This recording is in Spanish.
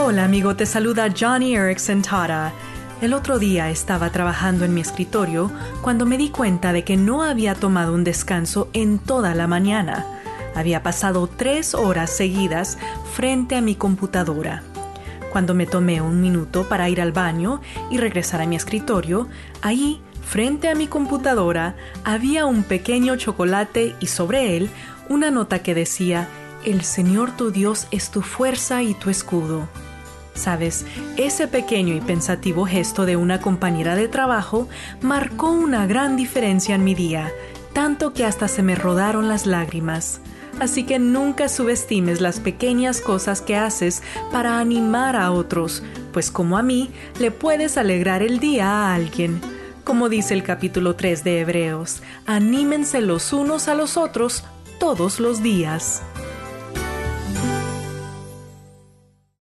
Hola amigo, te saluda Johnny Erickson Tara. El otro día estaba trabajando en mi escritorio cuando me di cuenta de que no había tomado un descanso en toda la mañana. Había pasado tres horas seguidas frente a mi computadora. Cuando me tomé un minuto para ir al baño y regresar a mi escritorio, ahí, frente a mi computadora, había un pequeño chocolate y sobre él una nota que decía, El Señor tu Dios es tu fuerza y tu escudo. Sabes, ese pequeño y pensativo gesto de una compañera de trabajo marcó una gran diferencia en mi día, tanto que hasta se me rodaron las lágrimas. Así que nunca subestimes las pequeñas cosas que haces para animar a otros, pues como a mí, le puedes alegrar el día a alguien. Como dice el capítulo 3 de Hebreos, anímense los unos a los otros todos los días.